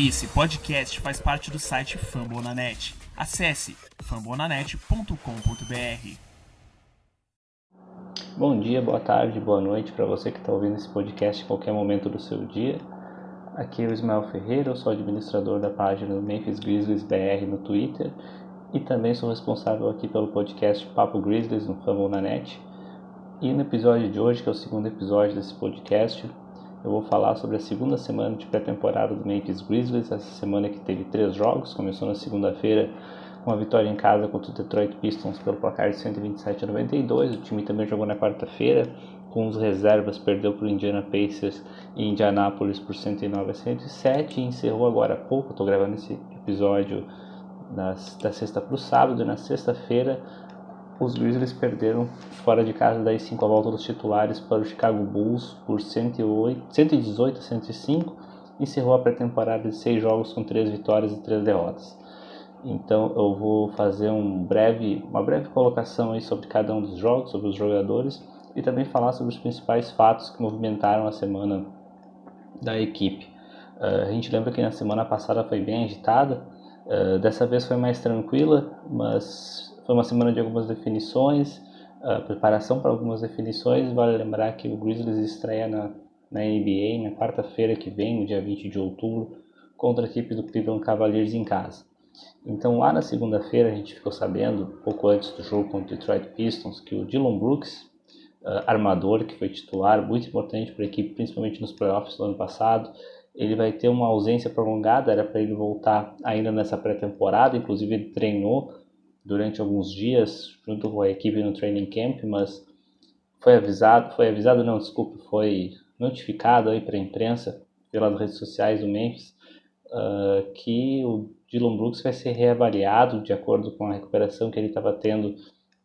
Esse podcast faz parte do site Fambonanet. Acesse fambonanet.com.br. Bom dia, boa tarde, boa noite para você que está ouvindo esse podcast em qualquer momento do seu dia. Aqui é o Ismael Ferreira, eu sou administrador da página do Memphis Grizzlies BR no Twitter e também sou responsável aqui pelo podcast Papo Grizzlies no Fambonanet. E no episódio de hoje, que é o segundo episódio desse podcast, eu vou falar sobre a segunda semana de pré-temporada do Memphis Grizzlies, essa semana que teve três jogos, começou na segunda-feira com a vitória em casa contra o Detroit Pistons pelo placar de 127 a 92, o time também jogou na quarta-feira com os reservas, perdeu para o Indiana Pacers e Indianapolis por 109 a 107 e encerrou agora há pouco, estou gravando esse episódio da sexta para o sábado e na sexta-feira os Grizzlies perderam fora de casa daí 5 a volta dos titulares para o Chicago Bulls por 108, 118 a 105 e encerrou a pré-temporada de 6 jogos com 3 vitórias e 3 derrotas. Então eu vou fazer um breve, uma breve colocação aí sobre cada um dos jogos, sobre os jogadores e também falar sobre os principais fatos que movimentaram a semana da equipe. Uh, a gente lembra que na semana passada foi bem agitada, uh, dessa vez foi mais tranquila, mas foi uma semana de algumas definições, uh, preparação para algumas definições. Vale lembrar que o Grizzlies estreia na, na NBA na quarta-feira que vem, no dia 20 de outubro, contra a equipe do Cleveland Cavaliers em casa. Então lá na segunda-feira a gente ficou sabendo, pouco antes do jogo contra o Detroit Pistons, que o Dylan Brooks, uh, armador que foi titular, muito importante para a equipe, principalmente nos playoffs do ano passado, ele vai ter uma ausência prolongada, era para ele voltar ainda nessa pré-temporada, inclusive ele treinou durante alguns dias junto com a equipe no training camp, mas foi avisado, foi avisado não, desculpe, foi notificado aí para a imprensa pelas redes sociais do Memphis uh, que o Dylan Brooks vai ser reavaliado de acordo com a recuperação que ele estava tendo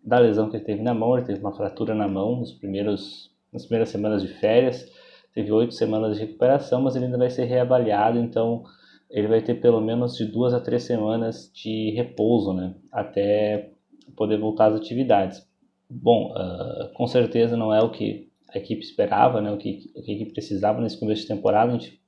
da lesão que ele teve na mão. Ele teve uma fratura na mão nos primeiros, nas primeiras semanas de férias, teve oito semanas de recuperação, mas ele ainda vai ser reavaliado, então ele vai ter pelo menos de duas a três semanas de repouso, né, até poder voltar às atividades. Bom, uh, com certeza não é o que a equipe esperava, né, o que, o que a equipe precisava nesse começo de temporada. A gente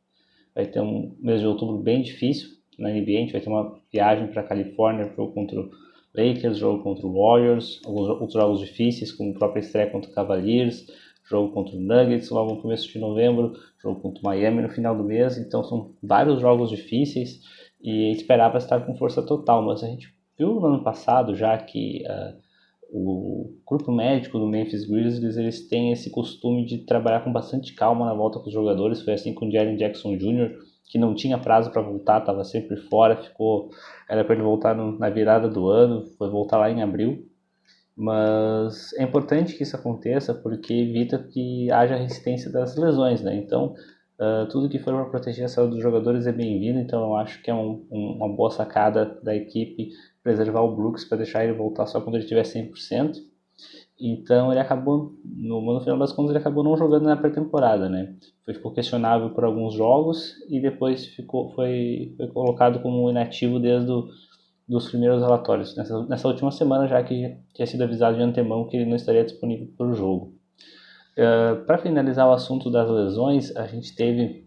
vai ter um mês de outubro bem difícil na NBA, a gente vai ter uma viagem para a Califórnia, jogo contra o Lakers, jogo contra o Warriors, alguns outros jogos difíceis, como o próprio estreia contra o Cavaliers, jogo contra o Nuggets logo no começo de novembro, jogo contra o Miami no final do mês, então são vários jogos difíceis e esperava estar com força total, mas a gente viu no ano passado já que uh, o grupo médico do Memphis Grizzlies eles têm esse costume de trabalhar com bastante calma na volta com os jogadores, foi assim com o Jaren Jackson Jr., que não tinha prazo para voltar, estava sempre fora, ficou era para ele voltar no, na virada do ano, foi voltar lá em abril, mas é importante que isso aconteça porque evita que haja resistência das lesões, né? Então, uh, tudo que for para proteger a saúde dos jogadores é bem-vindo, então eu acho que é um, um, uma boa sacada da equipe preservar o Brooks para deixar ele voltar só quando ele tiver 100%. Então ele acabou, no, no final das contas, ele acabou não jogando na pré-temporada, né? Ficou questionável por alguns jogos e depois ficou, foi, foi colocado como inativo desde o dos primeiros relatórios, nessa, nessa última semana, já que tinha sido avisado de antemão que ele não estaria disponível para o jogo. Uh, eh, para finalizar o assunto das lesões, a gente teve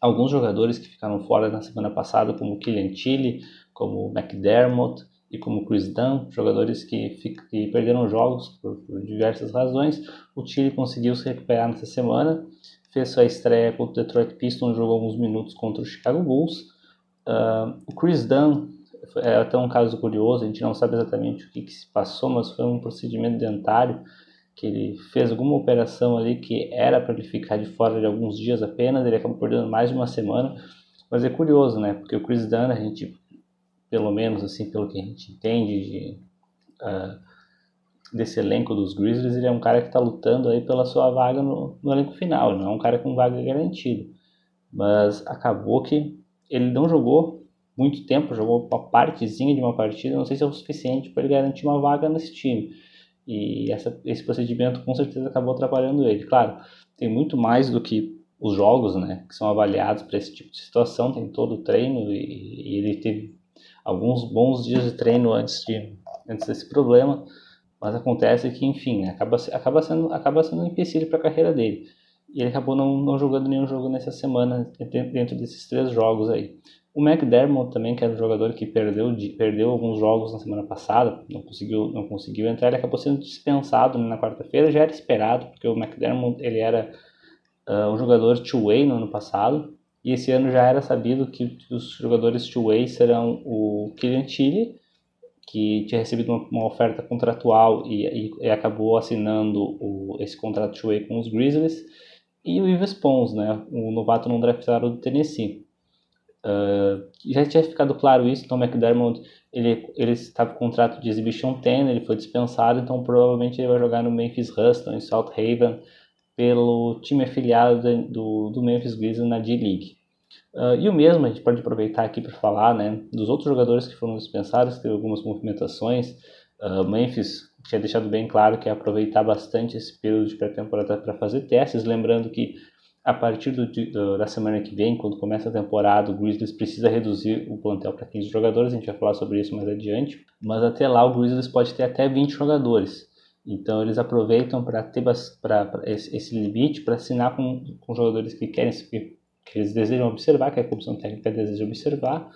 alguns jogadores que ficaram fora na semana passada, como Killian Tilly, como McDermott e como Chris Dunn, jogadores que, que perderam jogos por, por, diversas razões. O Tilly conseguiu se recuperar nessa semana, fez sua estreia contra o Detroit Pistons, jogou alguns minutos contra o Chicago Bulls. Uh, o Chris Dunn é até um caso curioso, a gente não sabe exatamente o que, que se passou, mas foi um procedimento dentário que ele fez alguma operação ali que era para ele ficar de fora de alguns dias apenas, ele acabou perdendo mais de uma semana, mas é curioso, né, porque o Chris Dunn, a gente, pelo menos assim, pelo que a gente entende de, uh, desse elenco dos Grizzlies, ele é um cara que está lutando aí pela sua vaga no, no elenco final, não é um cara com vaga garantida, mas acabou que ele não jogou muito tempo, jogou uma partezinha de uma partida, não sei se é o suficiente para ele garantir uma vaga nesse time. E essa, esse procedimento com certeza acabou atrapalhando ele. Claro, tem muito mais do que os jogos, né, que são avaliados para esse tipo de situação, tem todo o treino e, e, ele teve alguns bons dias de treino antes, de, antes desse problema, mas acontece que, enfim, acaba, acaba, sendo, acaba sendo um empecilho para a carreira dele. E ele acabou não, não jogando nenhum jogo nessa semana dentro desses três jogos aí. O McDermott também, que era um jogador que perdeu, perdeu alguns jogos na semana passada, não conseguiu, não conseguiu entrar, ele acabou sendo dispensado na quarta-feira, já era esperado, porque o McDermott ele era uh, um jogador two-way no ano passado, e esse ano já era sabido que os jogadores two-way serão o Kylian Chile, que tinha recebido uma, uma oferta contratual e, e, e, acabou assinando o, esse contrato two-way com os Grizzlies, e o Ives Pons, né, o novato não draftado do Tennessee. Uh, já tinha ficado claro isso, o McDermott ele, ele estava com contrato de Exhibition 10, ele foi dispensado, então provavelmente ele vai jogar no Memphis Hustle, em South Haven, pelo time afiliado de, do, do Memphis Grizzlies na D-League. Uh, e o mesmo, a gente pode aproveitar aqui para falar né, dos outros jogadores que foram dispensados, teve algumas movimentações. Uh, Memphis tinha deixado bem claro que ia aproveitar bastante esse período de pré-temporada para fazer testes, lembrando que a partir do, do, da semana que vem, quando começa a temporada, o Grizzlies precisa reduzir o plantel para 15 jogadores, a gente vai falar sobre isso mais adiante, mas até lá o Grizzlies pode ter até 20 jogadores. Então eles aproveitam para ter pra, pra esse, esse, limite para assinar com, com jogadores que querem que, que eles desejam observar, que a comissão técnica deseja observar,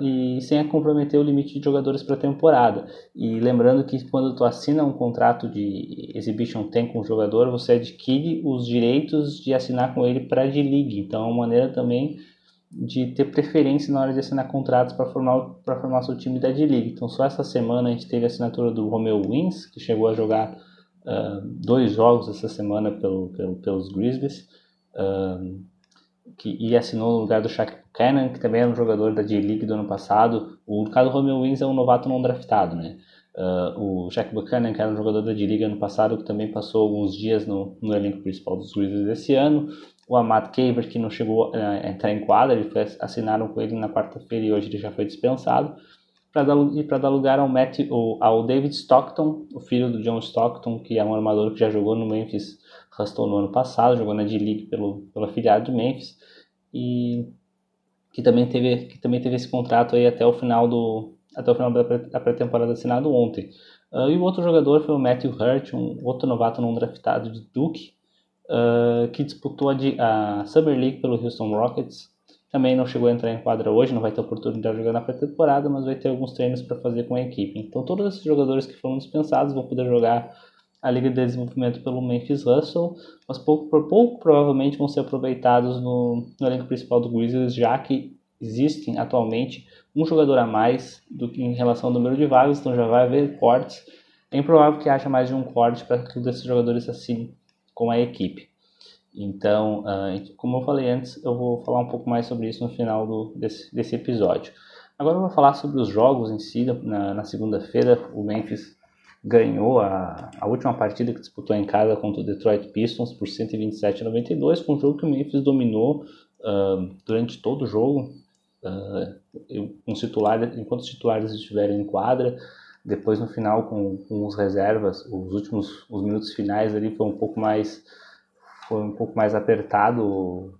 e sem comprometer o limite de jogadores para a temporada. E lembrando que quando tu assina um contrato de exhibition tem com o jogador, você adquire os direitos de assinar com ele para a D-League. Então é uma maneira também de ter preferência na hora de assinar contratos para formar para formar seu time da D-League. Então só essa semana a gente teve a assinatura do Romeo Wins, que chegou a jogar uh, dois jogos essa semana pelo, pelo pelos Grizzlies. Uh, que, e assinou no lugar do Shaq Buchanan, que também era um jogador da J-League do ano passado. O caso do Romeo Wins é um novato não draftado, né? Uh, o Shaq Buchanan, que era um jogador da J-League ano passado, que também passou alguns dias no, no elenco principal dos Grizzlies esse ano. O Amat Caver, que não chegou a entrar em quadra, ele foi, assinaram com ele na quarta-feira e hoje ele já foi dispensado. Para dar, e para dar lugar ao, Matt, ao David Stockton, o filho do John Stockton, que é um armador que já jogou no Memphis Hustle no ano passado, jogou na D-League pelo, pelo afiliado de Memphis e que também teve que também teve esse contrato aí até o final do até o final da pré-temporada assinado ontem. Uh, e o outro jogador foi o Matthew Hurt, um outro novato não draftado de Duke, uh, que disputou a, a, Summer League pelo Houston Rockets. Também não chegou a entrar em quadra hoje, não vai ter oportunidade de jogar na pré-temporada, mas vai ter alguns treinos para fazer com a equipe. Então todos esses jogadores que foram dispensados vão poder jogar a Liga de Desenvolvimento pelo Memphis Hustle, mas pouco por pouco provavelmente vão ser aproveitados no, no elenco principal do Grizzlies, já que existem atualmente um jogador a mais do que em relação ao número de vagas, então já vai haver cortes. É improvável que haja mais de um corte para que todos esses jogadores assinem com a equipe. Então, uh, como eu falei antes, eu vou falar um pouco mais sobre isso no final do, desse, desse episódio. Agora eu vou falar sobre os jogos em si. Na, na segunda-feira, o Memphis ganhou a, a última partida que disputou em casa contra o Detroit Pistons por 127 a 92, com um jogo que o Memphis dominou uh, durante todo o jogo, uh, com titulares, enquanto os titulares estiverem em quadra, depois no final com, com os reservas, os últimos os minutos finais ali foi um pouco mais foi um pouco mais apertado o,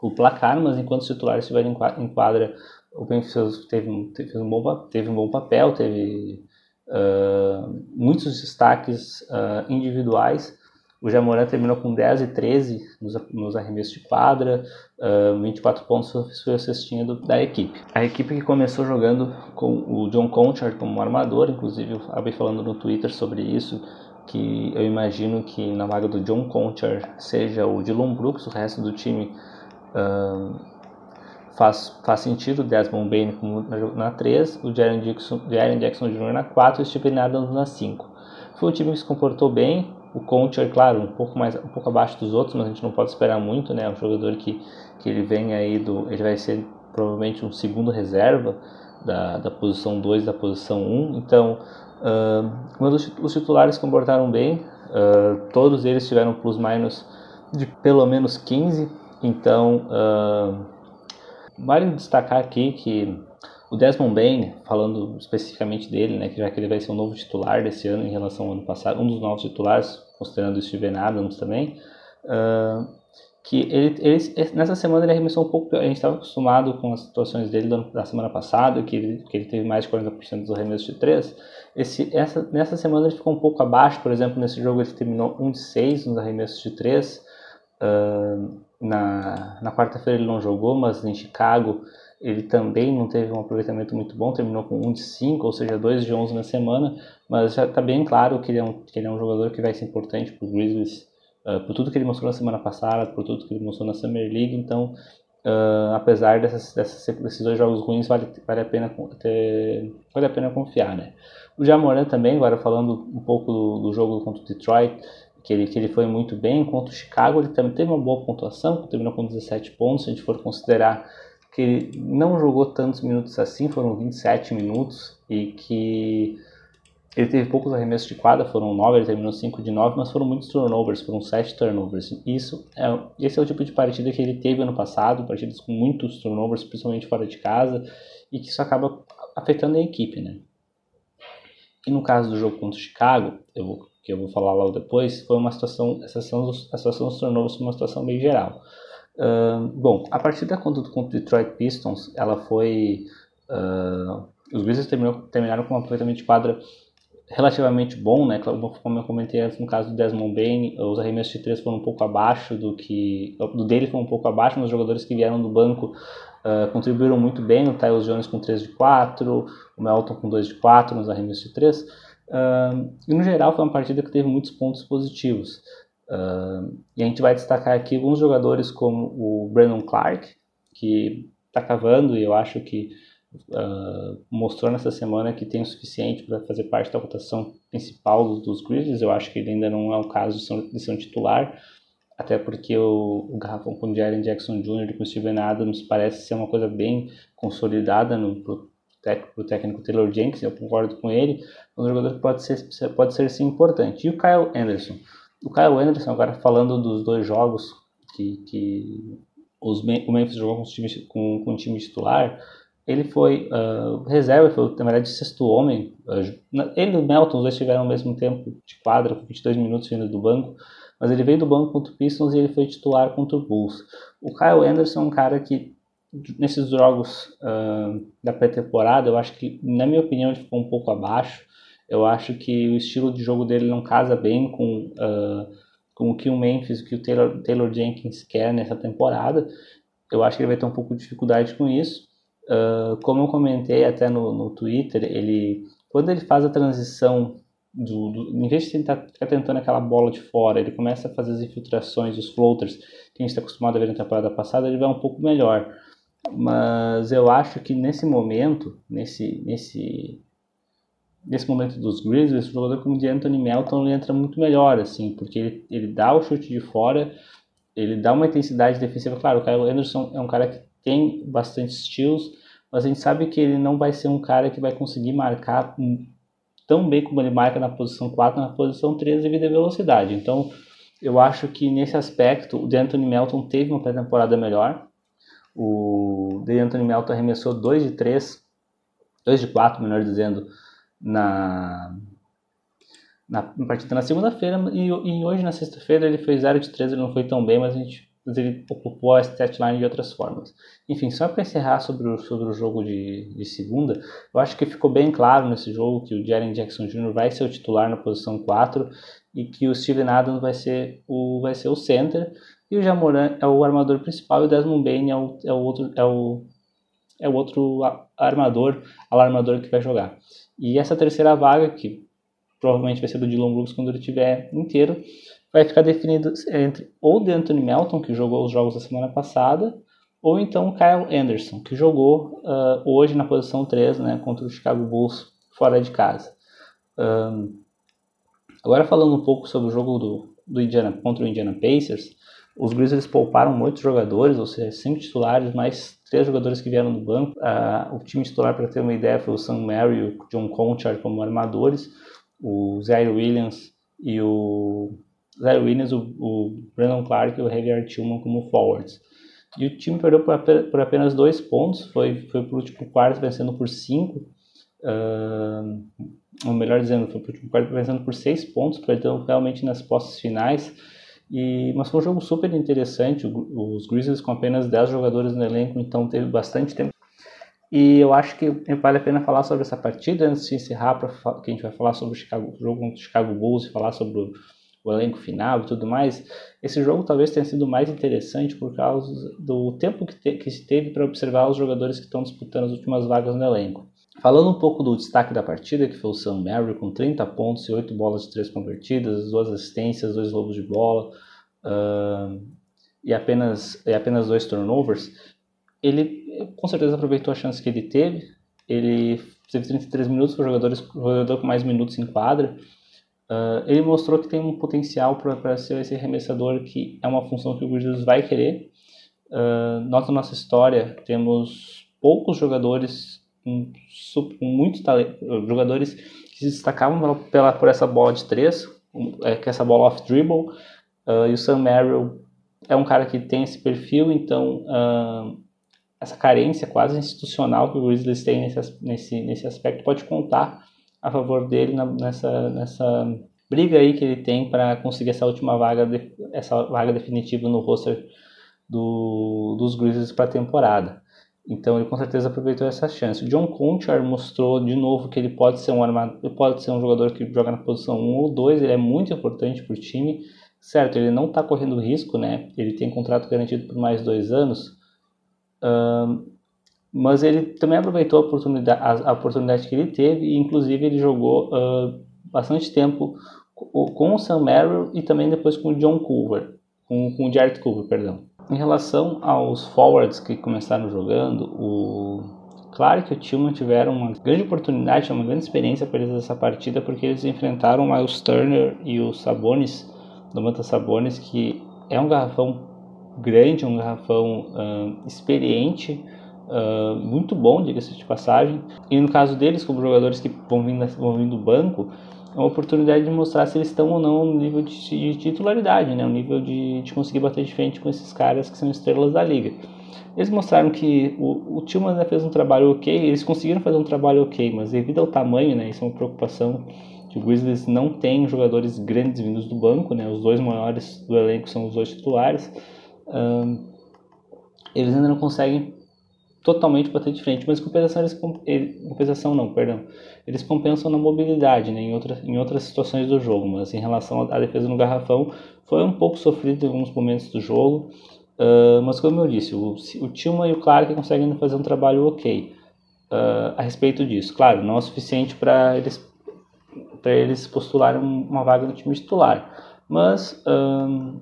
o placar, mas enquanto os titulares estiverem em quadra, o Memphis teve, teve, um bom, teve um bom papel, teve uh, muitos destaques uh, individuais. O Jamoran terminou com 10 e 13 nos, nos arremessos de quadra, uh, 24 pontos foi a cestinha do, da equipe. A equipe que começou jogando com o John Conchard como armador, inclusive eu acabei falando no Twitter sobre isso, que eu imagino que na vaga do John Conchard seja o Dylan Brooks, o resto do time uh, faz, faz sentido o Desmond Bain na 3, o Jaren Jackson, Jaren Jackson Jr. na 4 e o Stephen Adams na 5. Foi um time que se comportou bem, o Conte é claro, um pouco mais um pouco abaixo dos outros, mas a gente não pode esperar muito, né? É um jogador que, que ele vem aí do. Ele vai ser provavelmente um segundo reserva da, da posição 2 da posição 1. Um. Então, uh, mas os, titulares se comportaram bem, uh, todos eles tiveram plus-minus de pelo menos 15. Então, uh, Vale destacar aqui que o Desmond Bain, falando especificamente dele, né, que já que ele vai ser um novo titular desse ano em relação ao ano passado, um dos novos titulares, considerando o Steven Adams também, uh, que ele, ele, nessa semana ele arremessou um pouco, a gente estava acostumado com as situações dele da semana passada, que ele, que ele teve mais de 40% dos arremessos de 3. Esse, essa, nessa semana ele ficou um pouco abaixo, por exemplo, nesse jogo ele terminou 1 de 6 nos arremessos de 3. Na na quarta-feira ele não jogou, mas em Chicago ele também não teve um aproveitamento muito bom, terminou com 1 de 5, ou seja, 2 de 11 na semana, mas já está bem claro que ele, é um, que ele é um jogador que vai ser importante para o Grizzlies uh, por tudo que ele mostrou na semana passada, por tudo que ele mostrou na Summer League. Então, uh, apesar dessas, dessas, desses dois jogos ruins, vale, vale, a pena ter, vale a pena confiar, né? O Jamoran também, agora falando um pouco do, do jogo contra o Detroit, que ele, que ele foi muito bem. Contra o Chicago, ele também teve uma boa pontuação, terminou com 17 pontos. Se a gente for considerar que ele não jogou tantos minutos assim, foram 27 minutos, e que ele teve poucos arremessos de quadra, foram 9, ele terminou 5 de 9, mas foram muitos turnovers, foram 7 turnovers. Isso é, esse é o tipo de partida que ele teve ano passado, partidas com muitos turnovers, principalmente fora de casa, e que isso acaba afetando a equipe, né? E no caso do jogo contra o Chicago, eu vou, que eu vou falar logo depois, foi uma situação, a situação a situação turnovers foi uma situação bem geral. Uh, bom, a partida contra, o Detroit Pistons, ela foi... Uh, os Grizzlies terminaram com um aproveitamento de quadra relativamente bom, né? Como eu comentei antes no caso do Desmond Bain, os arremessos de três foram um pouco abaixo do que do dele foi um pouco abaixo, mas os jogadores que vieram do banco uh, contribuíram muito bem. O Tyus Jones com 3 de 4, o Melton com 2 de 4 nos arremessos de 3. Uh, e no geral foi uma partida que teve muitos pontos positivos. Uh, e a gente vai destacar aqui alguns jogadores como o Brandon Clark, que está cavando e eu acho que uh, mostrou nessa semana que tem o suficiente para fazer parte da rotação principal dos, dos, Grizzlies. Eu acho que ele ainda não é o caso de ser, de ser um titular, até porque o, o garrafão com Jaren Jackson Jr. e com Steven Adams parece ser uma coisa bem consolidada no pro técnico Taylor Jenkins, eu concordo com ele, é um jogador que pode ser, pode ser sim importante. E o Kyle Anderson? O Kyle Anderson, agora falando dos dois jogos que, que os, o Memphis jogou com, time, com, com o time titular, ele foi uh, reserva, foi na verdade sexto homem. Uh, ele e o Melton, os dois tiveram ao mesmo tempo de quadra, com 22 minutos vindo do banco, mas ele veio do banco contra o Pistons e ele foi titular contra o Bulls. O Kyle Anderson é um cara que, nesses jogos uh, da pré-temporada, eu acho que, na minha opinião, ele ficou um pouco abaixo. Eu acho que o estilo de jogo dele não casa bem com, com o que o Memphis, o que o Taylor, Taylor Jenkins quer nessa temporada. Eu acho que ele vai ter um pouco de dificuldade com isso. Uh, como eu comentei até no, no Twitter, ele quando ele faz a transição do, do, em vez de tentar ficar tentando aquela bola de fora, ele começa a fazer as infiltrações, os floaters que a gente está acostumado a ver na temporada passada, ele vai um pouco melhor. Mas eu acho que nesse momento, nesse nesse nesse momento dos Grizzlies, o jogador como de Anthony Melton ele entra muito melhor, assim, porque ele, ele dá o chute de fora, ele dá uma intensidade defensiva. Claro, o Kyle Anderson é um cara que tem bastante steals, mas a gente sabe que ele não vai ser um cara que vai conseguir marcar tão bem como ele marca na posição 4, na posição 3 devido à velocidade. Então, eu acho que nesse aspecto o DeAnthony Melton teve uma pré-temporada melhor. O DeAnthony Melton arremessou 2 de 3, 2 de 4, melhor dizendo, na, na partida na segunda-feira e, e, hoje na sexta-feira ele fez 0 de 3, ele não foi tão bem, mas gente mas ele ocupou a statline de outras formas. Enfim, só para encerrar sobre o, sobre o jogo de, de segunda, eu acho que ficou bem claro nesse jogo que o Jaren Jackson Jr. vai ser o titular na posição 4 e que o Steven Adams vai ser o, vai ser o center e o Jamoran é o armador principal e o Desmond Bain é o, é o outro é o, é o outro armador, alarmador que vai jogar. E essa terceira vaga, que provavelmente vai ser do Dylan Brooks quando ele estiver inteiro, vai ficar definido entre ou de Anthony Melton, que jogou os jogos da semana passada, ou então Kyle Anderson, que jogou uh, hoje na posição 3 né, contra o Chicago Bulls fora de casa. Um, agora falando um pouco sobre o jogo do, do Indiana, contra o Indiana Pacers, os Grizzlies pouparam muitos jogadores, ou seja, cinco titulares, mais três jogadores que vieram do banco. Uh, o time titular, para ter uma ideia, foi o Sam Mary e o John Conchard como armadores, o Zaire Williams e o Zé Williams, o, o Brandon Clark e o Javier Tillman como forwards. E o time perdeu por, por apenas dois pontos, foi, foi para o último quarto vencendo por cinco, uh, ou melhor dizendo, foi para o último quarto vencendo por seis pontos, perdeu realmente nas posses finais. E, mas foi um jogo super interessante. Os Grizzlies com apenas 10 jogadores no elenco, então teve bastante tempo. E eu acho que vale a pena falar sobre essa partida antes de encerrar, para que a gente vai falar sobre o, Chicago, o jogo contra o Chicago Bulls e falar sobre o, o elenco final e tudo mais. Esse jogo talvez tenha sido mais interessante por causa do tempo que, te, que se teve para observar os jogadores que estão disputando as últimas vagas no elenco. Falando um pouco do destaque da partida, que foi o Sam Mary com 30 pontos e 8 bolas de 3 convertidas, duas assistências, dois roubos de bola uh, e, apenas, e apenas dois turnovers, ele com certeza aproveitou a chance que ele teve. Ele teve 33 minutos, foi o jogador, jogador com mais minutos em quadra. Uh, ele mostrou que tem um potencial para ser esse arremessador que é uma função que o Grizzlies vai querer. Uh, nossa história, temos poucos jogadores com, muito talento, jogadores que se destacavam pela, por essa bola de três, é, que essa bola off dribble, uh, e o Sam Merrill é um cara que tem esse perfil, então uh, essa carência quase institucional que o Grizzlies tem nesse, nesse, nesse aspecto pode contar a favor dele na, nessa, nessa briga aí que ele tem para conseguir essa última vaga, essa vaga definitiva no roster do, dos Grizzlies para a temporada. Então ele com certeza aproveitou essa chance. John Conchar mostrou de novo que ele pode ser um armador, pode ser um jogador que joga na posição 1 ou 2, ele é muito importante para o time. Certo, ele não está correndo risco, né? Ele tem contrato garantido por mais dois anos. Uh, mas ele também aproveitou a oportunidade, a, a, oportunidade que ele teve e inclusive ele jogou uh, bastante tempo com, com o Sam Merrill e também depois com o John Culver, com, com o Jared Culver, perdão. Em relação aos forwards que começaram jogando, o... claro que o Tillman tiveram uma grande oportunidade, uma grande experiência para eles nessa partida, porque eles enfrentaram o Miles Turner e o Sabonis, do Manta Sabonis, que é um garrafão grande, um garrafão experiente, uh, muito bom, diga-se de passagem. E no caso deles, como jogadores que vão vindo, vão vindo do banco, uma oportunidade de mostrar se eles estão ou não no nível de, de titularidade, né? o nível de, de conseguir bater de frente com esses caras que são estrelas da liga. Eles mostraram que o, o Tillman né, fez um trabalho ok, eles conseguiram fazer um trabalho ok, mas devido ao tamanho, né, isso é uma preocupação que o Grizzlies não tem jogadores grandes vindos do banco, né, os dois maiores do elenco são os dois titulares, um, eles ainda não conseguem totalmente bater de frente, mas compensação eles compensação não, perdão, eles compensam na mobilidade, né, em outras em outras situações do jogo, mas em relação à defesa no garrafão foi um pouco sofrido em alguns momentos do jogo, uh, mas como eu disse, o, o Tillman e o Clark conseguem fazer um trabalho ok uh, a respeito disso, claro, não é o suficiente para eles para eles postularem uma vaga no time titular, mas um,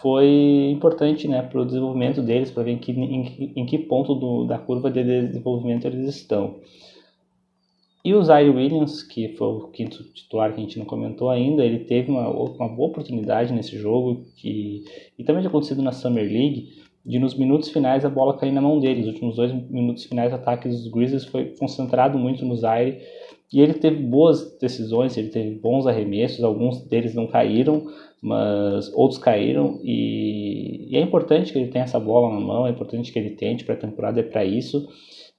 foi importante né, para o desenvolvimento deles, para ver em que, em, em que ponto do, da curva de desenvolvimento eles estão. E o Zaire Williams, que foi o quinto titular que a gente não comentou ainda, ele teve uma, uma boa oportunidade nesse jogo, que, e também tinha acontecido na Summer League, de nos minutos finais a bola cair na mão dele. Os últimos dois minutos finais, o ataque dos Grizzlies foi concentrado muito no Zaire, e ele teve boas decisões, ele teve bons arremessos, alguns deles não caíram, mas outros caíram e, e, é importante que ele tenha essa bola na mão, é importante que ele tente para a temporada é para isso.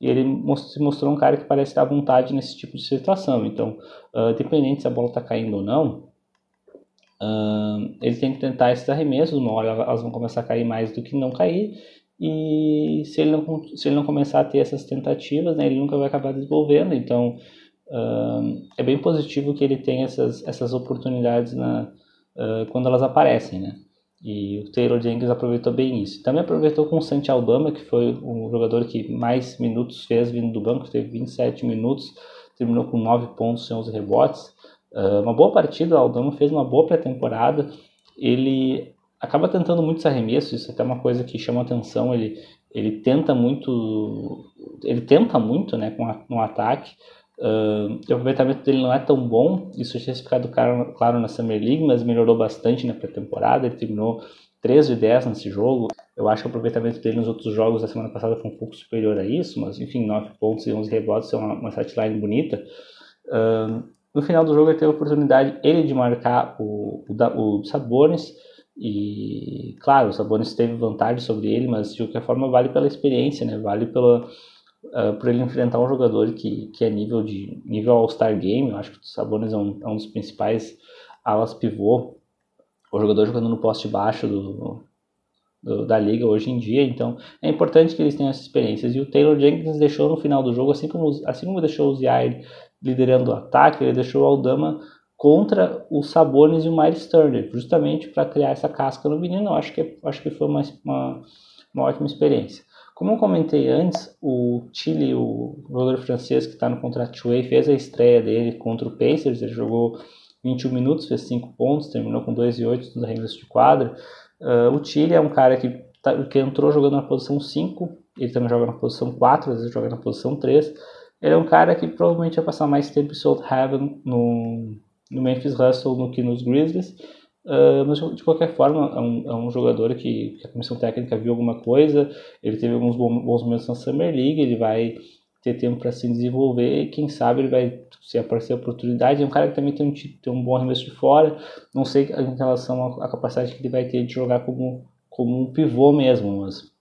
E ele se mostrou um cara que parece dar vontade nesse tipo de situação. Então, uh, independente se a bola está caindo ou não, uh, ele tem que tentar esses arremessos. Uma hora elas vão começar a cair mais do que não cair. E se ele não, se ele não começar a ter essas tentativas, né, ele nunca vai acabar desenvolvendo. Então, uh, é bem positivo que ele tenha essas, essas oportunidades na, uh, quando elas aparecem, né? E o Taylor Jenkins aproveitou bem isso. Também aproveitou com o Santi Aldama, que foi um jogador que mais minutos fez vindo do banco, teve 27 minutos, terminou com 9 pontos e 11 rebotes. Uh, uma boa partida, o Aldama fez uma boa pré-temporada. Ele acaba tentando muitos arremessos, isso é até uma coisa que chama atenção. Ele, ele tenta muito, ele tenta muito né, com a, no ataque. Uh, o aproveitamento dele não é tão bom, isso tinha ficado claro, claro na Summer League, mas melhorou bastante na pré-temporada. Ele terminou 3 de 10 nesse jogo. Eu acho que o aproveitamento dele nos outros jogos da semana passada foi um pouco superior a isso, mas enfim, 9 pontos e 11 rebotes é uma, uma line bonita. Uh, no final do jogo ele teve a oportunidade ele de marcar o, o, o Sabonis, e claro, o Sabonis teve vantagem sobre ele, mas de qualquer forma vale pela experiência, né? vale pela, uh, por ele enfrentar um jogador que, que é nível de nível All-Star Game. Eu acho que o Sabonis é um, é um dos principais alas pivô o jogador jogando no poste baixo do, do, da liga hoje em dia, então é importante que eles tenham essas experiências. E o Taylor Jenkins deixou no final do jogo, assim como, assim como deixou o Ziair liderando o ataque, ele deixou o Aldama contra o Sabonis e o Miles Turner, justamente para criar essa casca no menino. Eu acho que, acho que foi uma, uma, uma ótima experiência. Como eu comentei antes, o Chile, o jogador francês que está no contrato Way, fez a estreia dele contra o Pacers. Ele jogou 21 minutos, fez 5 pontos, terminou com 2 e 8 nos arremessos de quadra. Uh, o Chile é um cara que, tá, que entrou jogando na posição 5, ele também joga na posição 4, às vezes joga na posição 3. Ele é um cara que provavelmente vai passar mais tempo em Southaven no, no Memphis Hustle do que nos Grizzlies. Uh, mas de qualquer forma, é um, é um jogador que, que, a comissão técnica viu alguma coisa. Ele teve alguns bons momentos na Summer League. Ele vai ter tempo para se desenvolver e quem sabe ele vai se aparecer a oportunidade. É um cara que também tem um, tem um bom arremesso de fora. Não sei em relação à capacidade que ele vai ter de jogar como, como um pivô mesmo, mas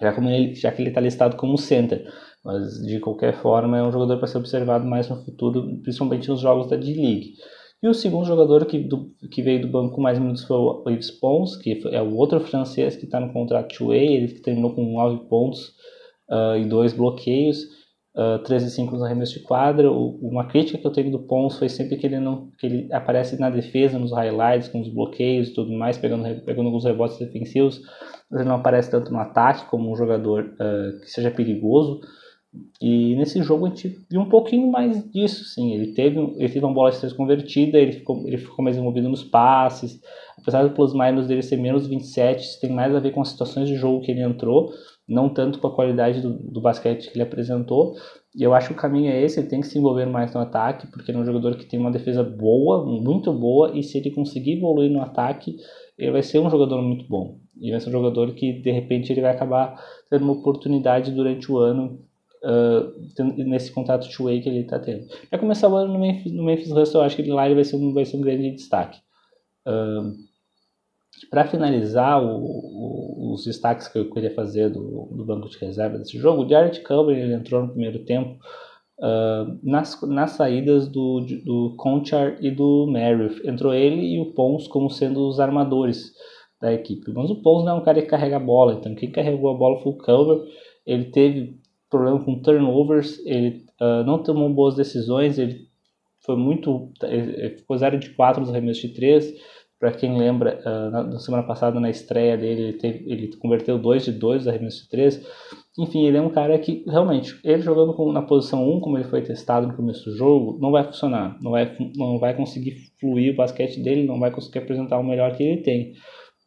já, como ele, já que ele está listado como center. Mas de qualquer forma é um jogador para ser observado mais no futuro, principalmente nos jogos da D-League. E o segundo jogador que, do, que veio do banco com mais minutos foi o Yves Pons, que é o outro francês que está no contrato 2 ele que terminou com 9 pontos uh, e dois bloqueios, uh, 13 e 5 nos arremessos de quadra. O, uma crítica que eu tenho do Pons foi sempre que ele não que ele aparece na defesa, nos highlights, com os bloqueios e tudo mais, pegando, pegando alguns rebotes defensivos, mas ele não aparece tanto no ataque como um jogador uh, que seja perigoso. E nesse jogo a gente viu um pouquinho mais disso, sim. Ele teve, ele teve uma bola de três convertida, ele ficou, ele ficou mais envolvido nos passes. Apesar do plus minus dele ser menos 27, isso tem mais a ver com as situações de jogo que ele entrou não tanto com a qualidade do, do basquete que ele apresentou. E eu acho que o caminho é esse, ele tem que se envolver mais no ataque, porque ele é um jogador que tem uma defesa boa, muito boa, e se ele conseguir evoluir no ataque, ele vai ser um jogador muito bom. E vai ser um jogador que, de repente, ele vai acabar tendo uma oportunidade durante o ano uh, nesse contrato two-way que ele está tendo. Vai começar o ano no Memphis, no Memphis Hustle, eu acho que lá ele vai ser um, vai ser um grande destaque. Uh, para finalizar o, o, os destaques que eu queria fazer do, do banco de reserva desse jogo, o Jared Culver ele entrou no primeiro tempo uh, nas, nas saídas do, do Conchar e do Merriff. Entrou ele e o Pons como sendo os armadores da equipe. Mas o Pons não é um cara que carrega a bola, então quem carregou a bola foi o Culver. Ele teve problema com turnovers, ele uh, não tomou boas decisões, ele foi muito. Ele ficou 0 de 4 nos arremessos de 3 para quem lembra, uh, na, na, semana passada, na estreia dele, ele, teve, ele converteu 2 de 2 arremesso de 3. Enfim, ele é um cara que, realmente, ele jogando com, na posição 1, como ele foi testado no começo do jogo, não vai funcionar. Não vai, não vai conseguir fluir o basquete dele, não vai conseguir apresentar o melhor que ele tem.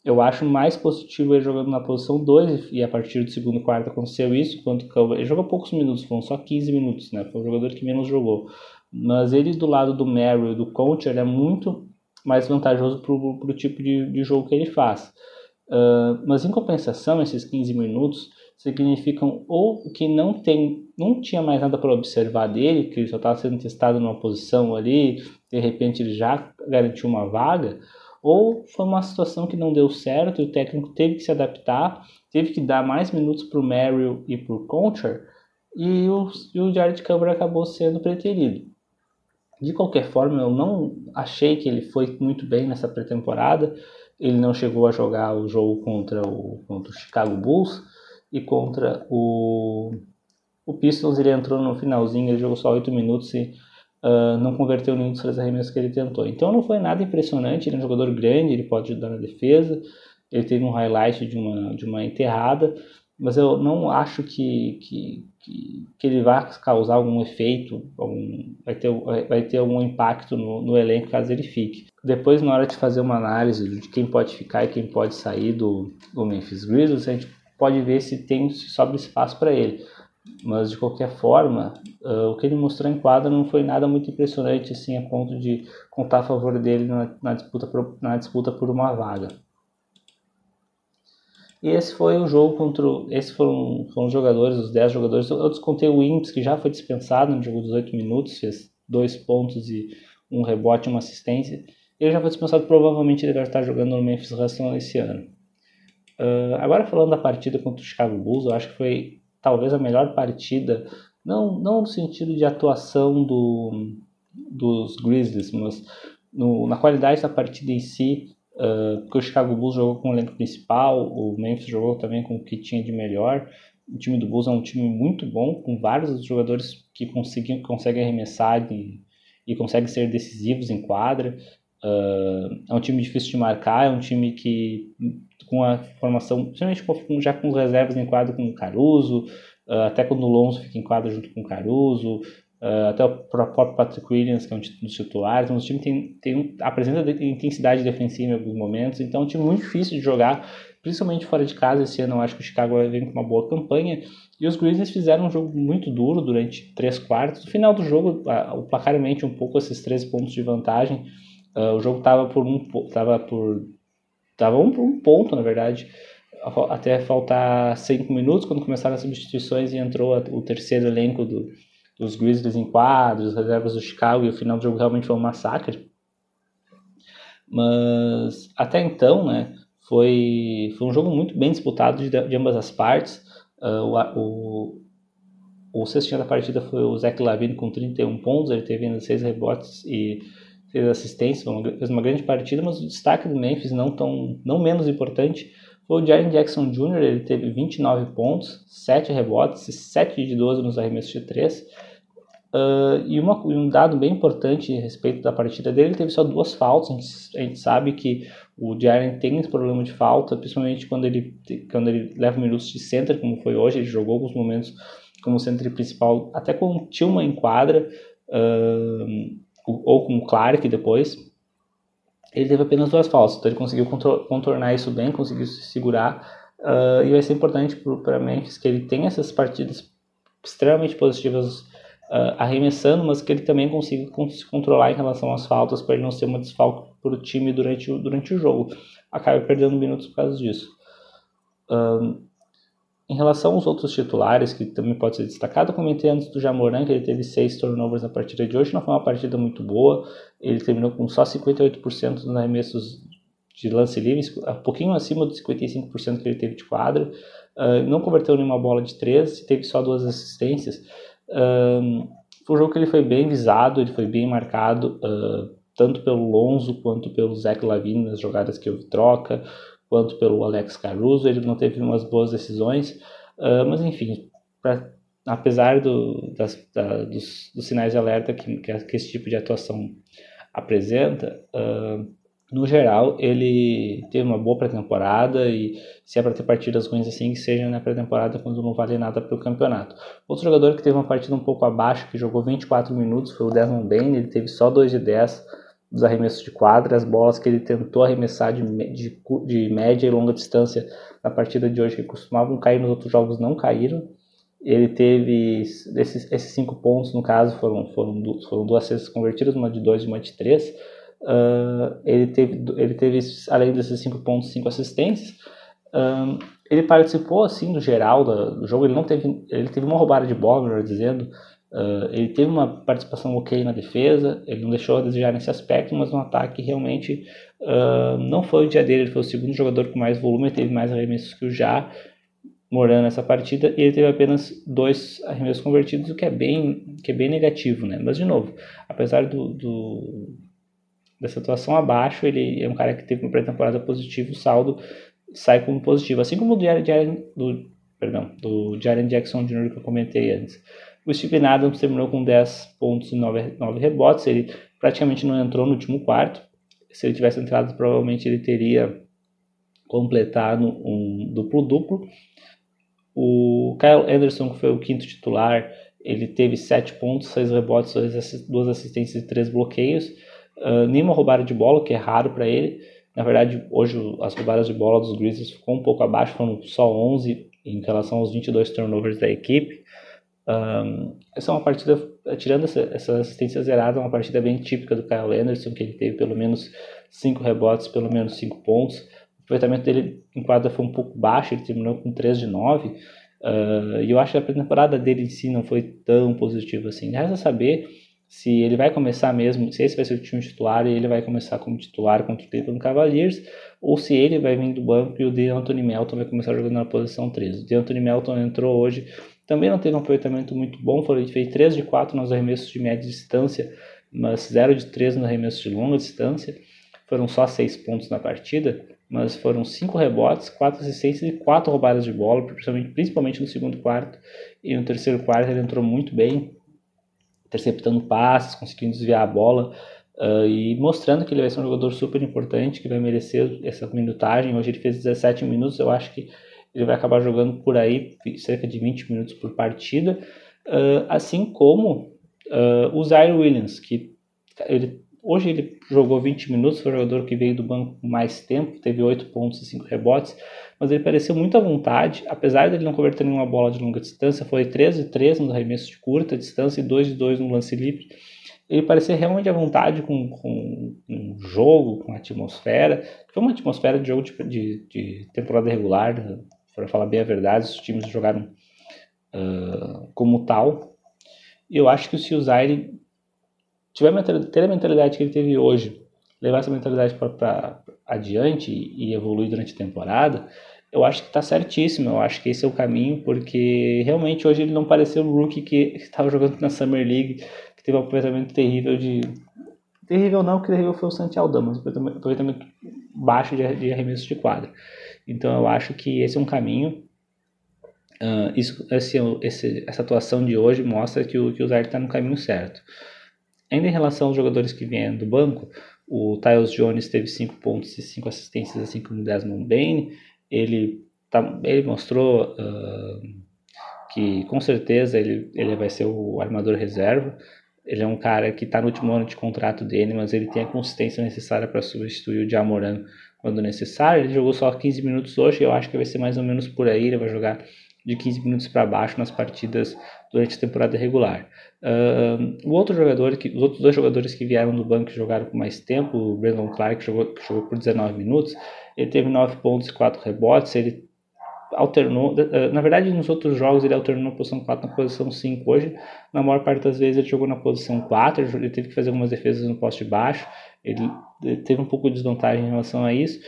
Eu acho mais positivo ele jogando na posição 2, e a partir do segundo quarto aconteceu isso, enquanto ele jogou poucos minutos, foram só 15 minutos, né? Foi o jogador que menos jogou. Mas ele do lado do Merrill e do Conte, ele é muito mais vantajoso para o tipo de, de, jogo que ele faz. Uh, mas em compensação, esses 15 minutos significam ou que não tem, não tinha mais nada para observar dele, que ele só estava sendo testado numa posição ali, de repente ele já garantiu uma vaga, ou foi uma situação que não deu certo e o técnico teve que se adaptar, teve que dar mais minutos para o Merrill e para o Concher, e o, e o Jared Culver acabou sendo preterido. De qualquer forma, eu não achei que ele foi muito bem nessa pré-temporada. Ele não chegou a jogar o jogo contra o, contra o Chicago Bulls e contra o, o Pistons. Ele entrou no finalzinho, ele jogou só 8 minutos e uh, não converteu nenhum dos três arremessos que ele tentou. Então não foi nada impressionante. Ele é um jogador grande, ele pode ajudar na defesa. Ele teve um highlight de uma, de uma enterrada, mas eu não acho que, que, que, que ele vai causar algum efeito, algum, vai, ter, vai ter algum impacto no, no elenco caso ele fique. Depois, na hora de fazer uma análise de quem pode ficar e quem pode sair do, do Memphis Grizzlies, a gente pode ver se tem se sobra espaço para ele. Mas de qualquer forma, uh, o que ele mostrou em quadra não foi nada muito impressionante assim a ponto de contar a favor dele na, na disputa, por, na disputa por uma vaga. E esse foi o jogo contra. Esses foram, foram os jogadores, os 10 jogadores. Eu descontei o Imps, que já foi dispensado no jogo dos 8 minutos, fez dois pontos e um rebote uma assistência. Ele já foi dispensado, provavelmente ele vai estar jogando no Memphis Hustle esse ano. Uh, agora falando da partida contra o Chicago Bulls, eu acho que foi talvez a melhor partida, não, não no sentido de atuação do, dos Grizzlies, mas no, na qualidade da partida em si, uh, porque o Chicago Bulls jogou com o elenco principal, o Memphis jogou também com o que tinha de melhor. O time do Bulls é um time muito bom, com vários jogadores que conseguem, conseguem arremessar e, e conseguem ser decisivos em quadra. Uh, é um time difícil de marcar, é um time que, com a formação, principalmente já com reservas em quadra com o Caruso, uh, até quando o Lonzo fica em quadra junto com o Caruso, uh, até o próprio Patrick Williams, que é um dos titulares. Então, o time tem, tem, apresenta intensidade defensiva em alguns momentos, então é um time muito difícil de jogar, principalmente fora de casa. Esse ano eu acho que o Chicago vir com uma boa campanha. E os Grizzlies fizeram um jogo muito duro durante três quartos. No final do jogo, o placar mente um pouco esses 13 pontos de vantagem. Uh, o jogo estava por um tava por tava um, um ponto na verdade até faltar cinco minutos quando começaram as substituições e entrou o terceiro elenco do, dos Grizzlies em quadros, reservas do Chicago, e o final do jogo realmente foi um massacre. Mas até então, né, foi, foi um jogo muito bem disputado de, de ambas as partes. Uh, o, o, o cestinha da partida foi o Zach Lavine com 31 pontos, ele teve ainda 6 rebotes e 6 assistências, fez uma grande partida, mas o destaque do Memphis, não, tão, não menos importante, foi o Jaren Jackson Jr., ele teve 29 pontos, 7 rebotes, 7 de 12 nos arremessos de 3. Uh, e, uma, um dado bem importante a respeito da partida dele, ele teve só duas faltas. A gente, a gente sabe que o Jaren tem esse problema de falta, principalmente quando ele, quando ele leva minutos de center, como foi hoje. Ele jogou alguns momentos como center principal, até com o Tillman em quadra, uh, ou com o Clark depois ele teve apenas duas faltas, então ele conseguiu contornar isso bem, conseguiu se segurar, uh, e vai ser importante para Memphis que ele tenha essas partidas extremamente positivas uh, arremessando, mas que ele também consiga se controlar em relação às faltas para ele não ser uma desfalque para o time durante durante o jogo. Acaba perdendo minutos por causa disso. Uh, em relação aos outros titulares, que também pode ser destacado, eu comentei antes do Jamoran, que ele teve seis turnovers na partida de hoje, não foi uma partida muito boa, ele terminou com só 58% dos arremessos de lance livre, um pouquinho acima dos 55% que ele teve de quadra, uh, não converteu nenhuma bola de três, teve só duas assistências. Uh, foi um jogo que ele foi bem visado, ele foi bem marcado, uh, tanto pelo Lonzo quanto pelo Zach Lavine nas jogadas que houve troca, quanto pelo Alex Caruso. Ele não teve umas boas decisões, uh, mas enfim, pra, apesar do, das, da, dos, dos, sinais de alerta que, que, esse tipo de atuação apresenta, uh, no geral, ele teve uma boa pré-temporada e se é para ter partidas ruins assim, que seja na pré-temporada quando não vale nada para o campeonato. Outro jogador que teve uma partida um pouco abaixo, que jogou 24 minutos, foi o Desmond Bain, ele teve só 2 de 10, dos arremessos de quadra, as bolas que ele tentou arremessar de, de, de média e longa distância na partida de hoje, que costumavam cair nos outros jogos, não caíram. Ele teve esses, esses cinco pontos, no caso, foram, foram, foram duas cestas convertidas, uma de dois e uma de três. Uh, ele, teve, ele teve, além desses cinco pontos, cinco assistências. Uh, ele participou, assim, no geral do, do, jogo. Ele não teve, ele teve uma roubada de bola, melhor dizendo, Uh, ele teve uma participação ok na defesa, ele não deixou a desejar nesse aspecto, mas no ataque realmente uh, não foi o dia dele. Ele foi o segundo jogador com mais volume, teve mais arremessos que o Já morando nessa partida e ele teve apenas dois arremessos convertidos, o que é bem, que é bem negativo, né? Mas de novo, apesar do, do dessa abaixo, ele é um cara que teve uma pré-temporada positiva, o saldo sai como positivo, assim como o do, Jaren, do, perdão, do Jaren Jackson Jr. que eu comentei antes. O Steven Adams terminou com 10 pontos e 9, 9 rebotes. Ele praticamente não entrou no último quarto. Se ele tivesse entrado, provavelmente ele teria completado um duplo-duplo. O Kyle Anderson, que foi o quinto titular, ele teve 7 pontos, 6 rebotes, 2 assistências e 3 bloqueios. Uh, nenhuma roubada de bola, que é raro para ele. Na verdade, hoje as roubadas de bola dos Grizzlies ficou um pouco abaixo, foram só 11 em relação aos 22 turnovers da equipe. Um, essa é uma partida, tirando essa, essa, assistência zerada, uma partida bem típica do Kyle Anderson, que ele teve pelo menos 5 rebotes, pelo menos 5 pontos. O aproveitamento dele em quadra foi um pouco baixo, ele terminou com 3 de 9. Uh, e eu acho que a temporada dele em si não foi tão positiva assim. Resta saber se ele vai começar mesmo, se esse vai ser o time titular e ele vai começar como titular contra o Cleveland Cavaliers, ou se ele vai vir do banco e o DeAnthony Melton vai começar jogando na posição 13. O DeAnthony Melton entrou hoje também não teve um aproveitamento muito bom, foi, fez 3 de 4 nos arremessos de média distância, mas 0 de 3 nos arremessos de longa distância. foram só seis pontos na partida, mas foram cinco rebotes, quatro assistências e quatro roubadas de bola, principalmente, principalmente no segundo quarto. E no terceiro quarto ele entrou muito bem, interceptando passes, conseguindo desviar a bola uh, e mostrando que ele vai ser um jogador super importante, que vai merecer essa minutagem. Hoje ele fez 17 minutos, eu acho que ele vai acabar jogando por aí cerca de 20 minutos por partida, uh, assim como uh, o Zaire Williams, que ele, hoje ele jogou 20 minutos, foi o jogador que veio do banco mais tempo, teve 8 pontos e 5 rebotes, mas ele pareceu muito à vontade, apesar dele não converter nenhuma bola de longa distância, foi 13 de 3 no arremesso de curta distância e 2 de 2 no lance livre. Ele parecia realmente à vontade com, com um jogo, com a atmosfera. Foi uma atmosfera de jogo de, de, de temporada regular, para falar bem a verdade, os times jogaram uh, como tal. Eu acho que se o Zaire tiver ter a mentalidade que ele teve hoje, levar essa mentalidade para adiante e evoluir durante a temporada, eu acho que está certíssimo. Eu acho que esse é o caminho, porque realmente hoje ele não pareceu o rookie que estava jogando na Summer League, que teve um aproveitamento terrível de. Terrível não, porque terrível foi o Santiago Damas, aproveitamento baixo de, de arremesso de quadra. Então eu acho que esse é um caminho. Uh, isso, esse, esse, essa atuação de hoje mostra que o, que o Zaire está no caminho certo. Ainda em relação aos jogadores que vêm do banco, o Tyus Jones teve 5 pontos e 5 assistências, assim como o Desmond Bain. Ele, tá, ele mostrou uh, que com certeza ele, ele vai ser o armador reserva. Ele é um cara que está no último ano de contrato dele, mas ele tem a consistência necessária para substituir o Jamoran quando necessário. Ele jogou só 15 minutos hoje, eu acho que vai ser mais ou menos por aí. Ele vai jogar de 15 minutos para baixo nas partidas durante a temporada regular. Uh, o outro jogador, que, os outros dois jogadores que vieram do banco e jogaram por mais tempo, o Brandon Clark, que jogou, que jogou por 19 minutos, ele teve 9 pontos e 4 rebotes, ele alternou, na verdade nos outros jogos ele alternou na posição 4 na posição 5, hoje. Na maior parte das vezes ele jogou na posição 4, ele teve que fazer algumas defesas no poste baixo, ele teve um pouco de desvantagem em relação a isso,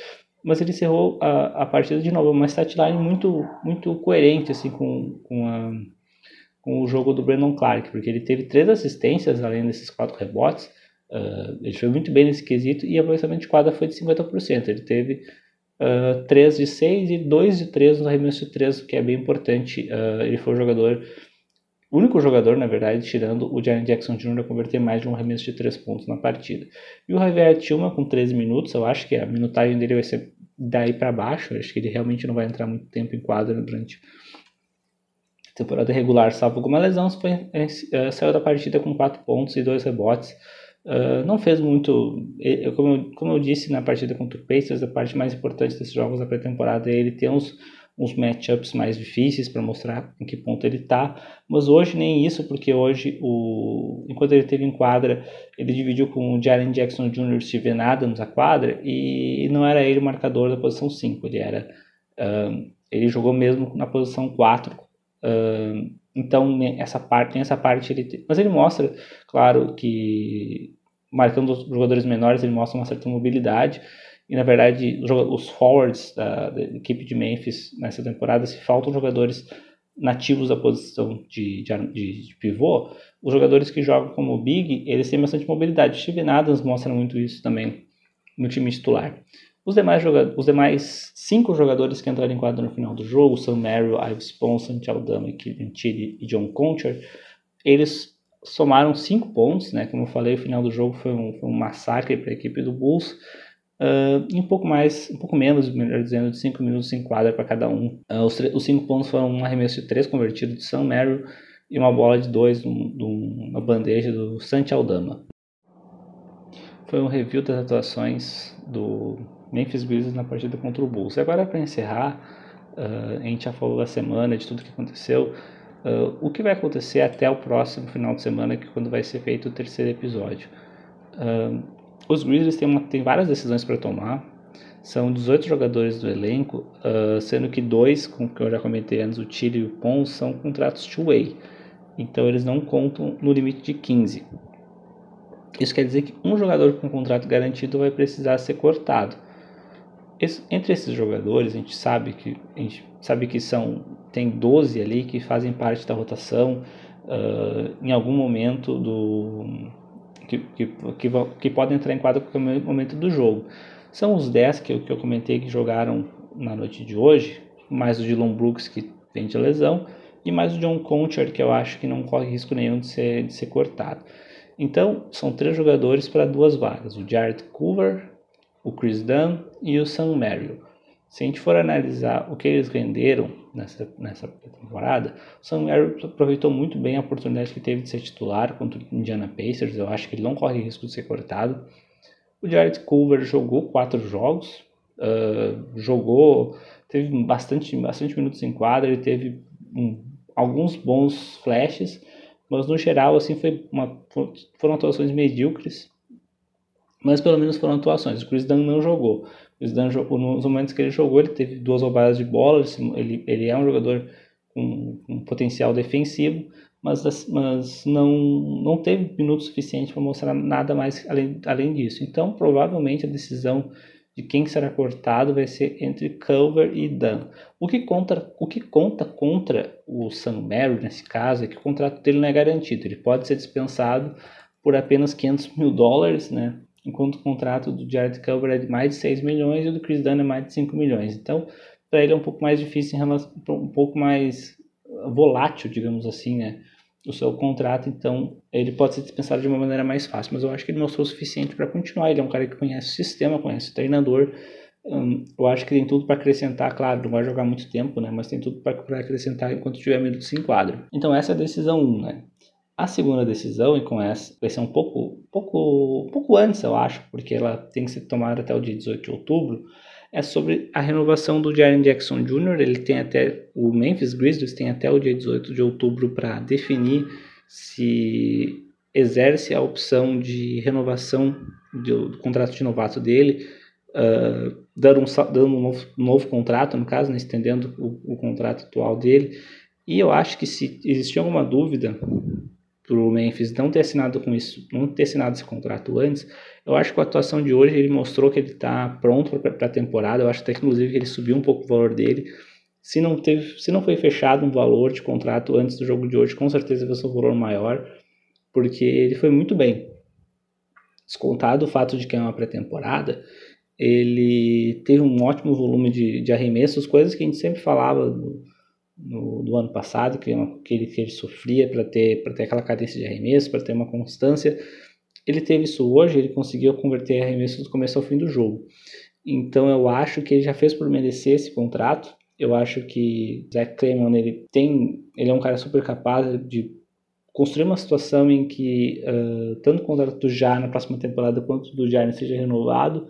mas ele encerrou a, a partida de novo, uma statline muito, muito coerente assim, com, com, a, com o jogo do Brandon Clark, porque ele teve três assistências além desses quatro rebotes, uh, ele foi muito bem nesse quesito e a aproveitamento de quadra foi de 50%. Ele teve uh, 3 de 6 e 2 de 3 no arremesso de 3, que é bem importante. Uh, ele foi o jogador o único jogador, na verdade, tirando o Jaren Jackson Jr. a converter mais de um arremesso de 3 pontos na partida. E o Javier Tilma com 13 minutos, eu acho que a minutagem dele vai ser daí para baixo, eu acho que ele realmente não vai entrar muito tempo em quadra durante a temporada regular, salvo alguma lesão, foi, é, saiu da partida com 4 pontos e 2 rebotes. Uh, não fez muito, eu, como, eu, como eu disse na partida contra o Pacers, a parte mais importante desses jogos da pré-temporada é ele ter uns uns matchups mais difíceis para mostrar em que ponto ele está, mas hoje nem isso, porque hoje, o, enquanto ele teve em quadra, ele dividiu com o Jalen Jackson Jr. e Steven Adams a quadra, e não era ele o marcador da posição 5, ele era, uh, ele jogou mesmo na posição 4, uh, então essa parte, essa parte, ele, mas ele mostra, claro, que marcando os jogadores menores, ele mostra uma certa mobilidade, e na verdade, os forwards da, da, equipe de Memphis nessa temporada, se faltam jogadores nativos da posição de, de, de, pivô, os jogadores que jogam como big, eles têm bastante mobilidade. Steven Adams mostra muito isso também no time titular. Os demais, os demais cinco jogadores que entraram em quadro no final do jogo, Sam Merrill, Ives Ponson, Aldama, Killian Tilly e John Concher, eles somaram cinco pontos, né? Como eu falei, o final do jogo foi um, foi um massacre para a equipe do Bulls. Uh, e um pouco mais, um pouco menos, melhor dizendo, de 5 minutos em quadra para cada um. Uh, os 5 pontos foram um arremesso de 3 convertido de Sam Merrill e uma bola de 2 numa bandeja do Santi Aldama. Foi um review das atuações do Memphis Grizzlies na partida contra o Bulls. E agora para encerrar, uh, a gente já falou da semana, de tudo que aconteceu. O que vai acontecer até o próximo final de semana, que é quando vai ser feito o terceiro episódio. Os Grizzlies têm, uma, têm várias decisões para tomar. São 18 jogadores do elenco, uh, sendo que dois, como eu já comentei antes, o Tilly e o Pons, são contratos two-way. Então eles não contam no limite de 15. Isso quer dizer que um jogador com contrato garantido vai precisar ser cortado. Esse, entre esses jogadores, a gente sabe que a gente sabe que são tem 12 ali que fazem parte da rotação uh, em algum momento do que, que, que, que podem entrar em quadra a qualquer momento do jogo. São os 10 que eu, que eu comentei que jogaram na noite de hoje, mais o Dylan Brooks que vem de lesão, e mais o John Concher, que eu acho que não corre risco nenhum de ser, de ser cortado. Então, são três jogadores para duas vagas: o Jared Coover, o Chris Dunn e o Sam Merrill. Se a gente for analisar o que eles renderam nessa, nessa temporada, o Sam Merrill aproveitou muito bem a oportunidade que teve de ser titular contra o Indiana Pacers. Eu acho que ele não corre risco de ser cortado. O Jared Culver jogou quatro jogos, uh, jogou, teve bastante, bastante minutos em quadra, ele teve um, alguns bons flashes, mas no geral assim foi uma, foram atuações medíocres, mas pelo menos foram atuações. O Chris Dunn não jogou. Jogou, nos momentos que ele jogou, ele teve duas roubadas de bola, ele, ele é um jogador com, com potencial defensivo, mas, mas não, não teve minuto suficiente para mostrar nada mais além, além disso. Então, provavelmente a decisão de quem será cortado vai ser entre Culver e Dunn. O que, conta, o que conta contra o Sam Mary nesse caso é que o contrato dele não é garantido. Ele pode ser dispensado por apenas 500 mil dólares, né? Enquanto o contrato do Jared Culver é de mais de 6 milhões e o do Chris Dunn é mais de 5 milhões. Então, para ele é um pouco mais difícil, um pouco mais volátil, digamos assim, né? o seu contrato, então ele pode ser dispensado de uma maneira mais fácil. Mas eu acho que ele mostrou o suficiente para continuar. Ele é um cara que conhece o sistema, conhece o treinador. Um, eu acho que tem tudo para acrescentar, claro, não vai jogar muito tempo, né? Mas tem tudo para acrescentar enquanto tiver minutos em quadro. Então essa é a decisão 1, né? A segunda decisão, e com essa, vai ser um pouco, pouco, pouco antes, eu acho, porque ela tem que ser tomada até o dia 18 de outubro, é sobre a renovação do Jaren Jackson Jr. Ele tem até o Memphis Grizzlies tem até o dia 18 de outubro para definir se exerce a opção de renovação do, do contrato de novato dele, uh, dando, um, dando um, novo, novo contrato, no caso, né, estendendo o, o contrato atual dele. E eu acho que se existir alguma dúvida para o Memphis não ter assinado com isso, não ter assinado esse contrato antes, eu acho que a atuação de hoje ele mostrou que ele está pronto para a temporada. Eu acho até que inclusive ele subiu um pouco o valor dele. Se não teve, se não foi fechado um valor de contrato antes do jogo de hoje, com certeza vai ser um valor maior, porque ele foi muito bem. Descontado o fato de que é uma pré-temporada, ele teve um ótimo volume de, de arremessos, coisas que a gente sempre falava no, do ano passado, que, é que, ele, que ele sofria para ter, ter aquela cadência de arremesso, para ter uma constância. Ele teve isso hoje, ele conseguiu converter arremesso do começo ao fim do jogo. Então eu acho que ele já fez por merecer esse contrato. Eu acho que Zach Clayman ele tem, ele é um cara super capaz de construir uma situação em que uh, tanto o contrato do Jar na próxima temporada quanto do Jar seja renovado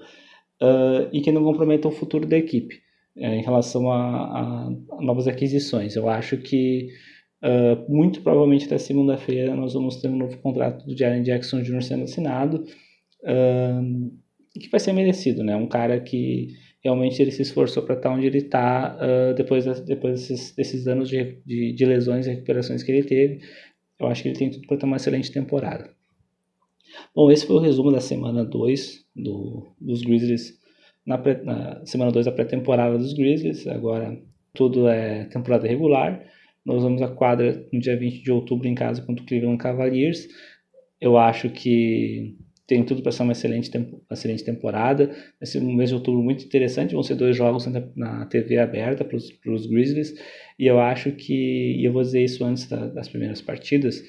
uh, e que não comprometa o futuro da equipe é, em relação a, a, novas aquisições. Eu acho que uh, muito provavelmente até segunda-feira nós vamos ter um novo contrato do Jaren Jackson Jr. sendo assinado, uh, que vai ser merecido, né? Um cara que realmente ele se esforçou para estar onde ele está uh, depois, depois desses, desses anos de, de, de, lesões e recuperações que ele teve. Eu acho que ele tem tudo para ter uma excelente temporada. Bom, esse foi o resumo da semana 2 do, dos Grizzlies na, pré, na semana 2 da pré-temporada dos Grizzlies, agora tudo é temporada regular. Nós vamos à quadra no dia 20 de outubro em casa contra o Cleveland Cavaliers. Eu acho que tem tudo para ser uma excelente, uma excelente temporada. Vai ser um mês de outubro muito interessante. Vão ser dois jogos na TV aberta para os Grizzlies. E eu acho que, e eu vou dizer isso antes da, das primeiras partidas,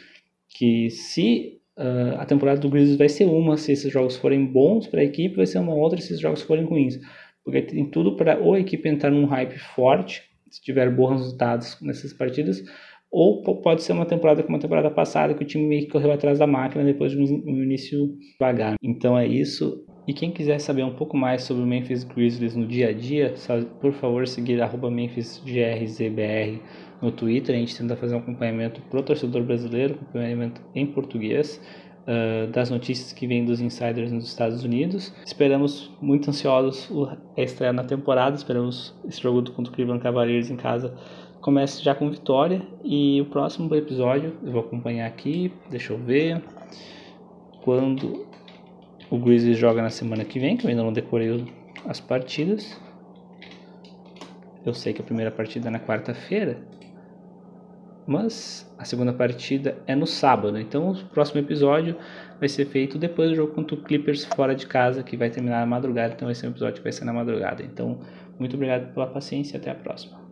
que se Uh, a temporada do Grizzlies vai ser uma se esses jogos forem bons para a equipe, vai ser uma outra se esses jogos forem ruins. Porque tem tudo para ou a equipe entrar num hype forte, se tiver bons resultados nessas partidas, ou pode ser uma temporada como a temporada passada, que o time meio que correu atrás da máquina depois de um início devagar. Então é isso. E quem quiser saber um pouco mais sobre o Memphis Grizzlies no dia a dia, só, por favor seguir arroba MemphisGRZBR no Twitter. A gente tenta fazer um acompanhamento pro torcedor brasileiro, acompanhamento em português. Uh, das notícias que vêm dos insiders nos Estados Unidos. Esperamos muito ansiosos a estreia na temporada, esperamos esse jogo contra o Cleveland Cavaliers em casa comece já com vitória e o próximo episódio eu vou acompanhar aqui, deixa eu ver quando o Grizzlies joga na semana que vem, que eu ainda não decorei as partidas. Eu sei que a primeira partida é na quarta-feira, mas a segunda partida é no sábado. Então o próximo episódio vai ser feito depois do jogo contra o Clippers fora de casa, que vai terminar na madrugada. Então vai ser um episódio que vai ser na madrugada. Então, muito obrigado pela paciência e até a próxima.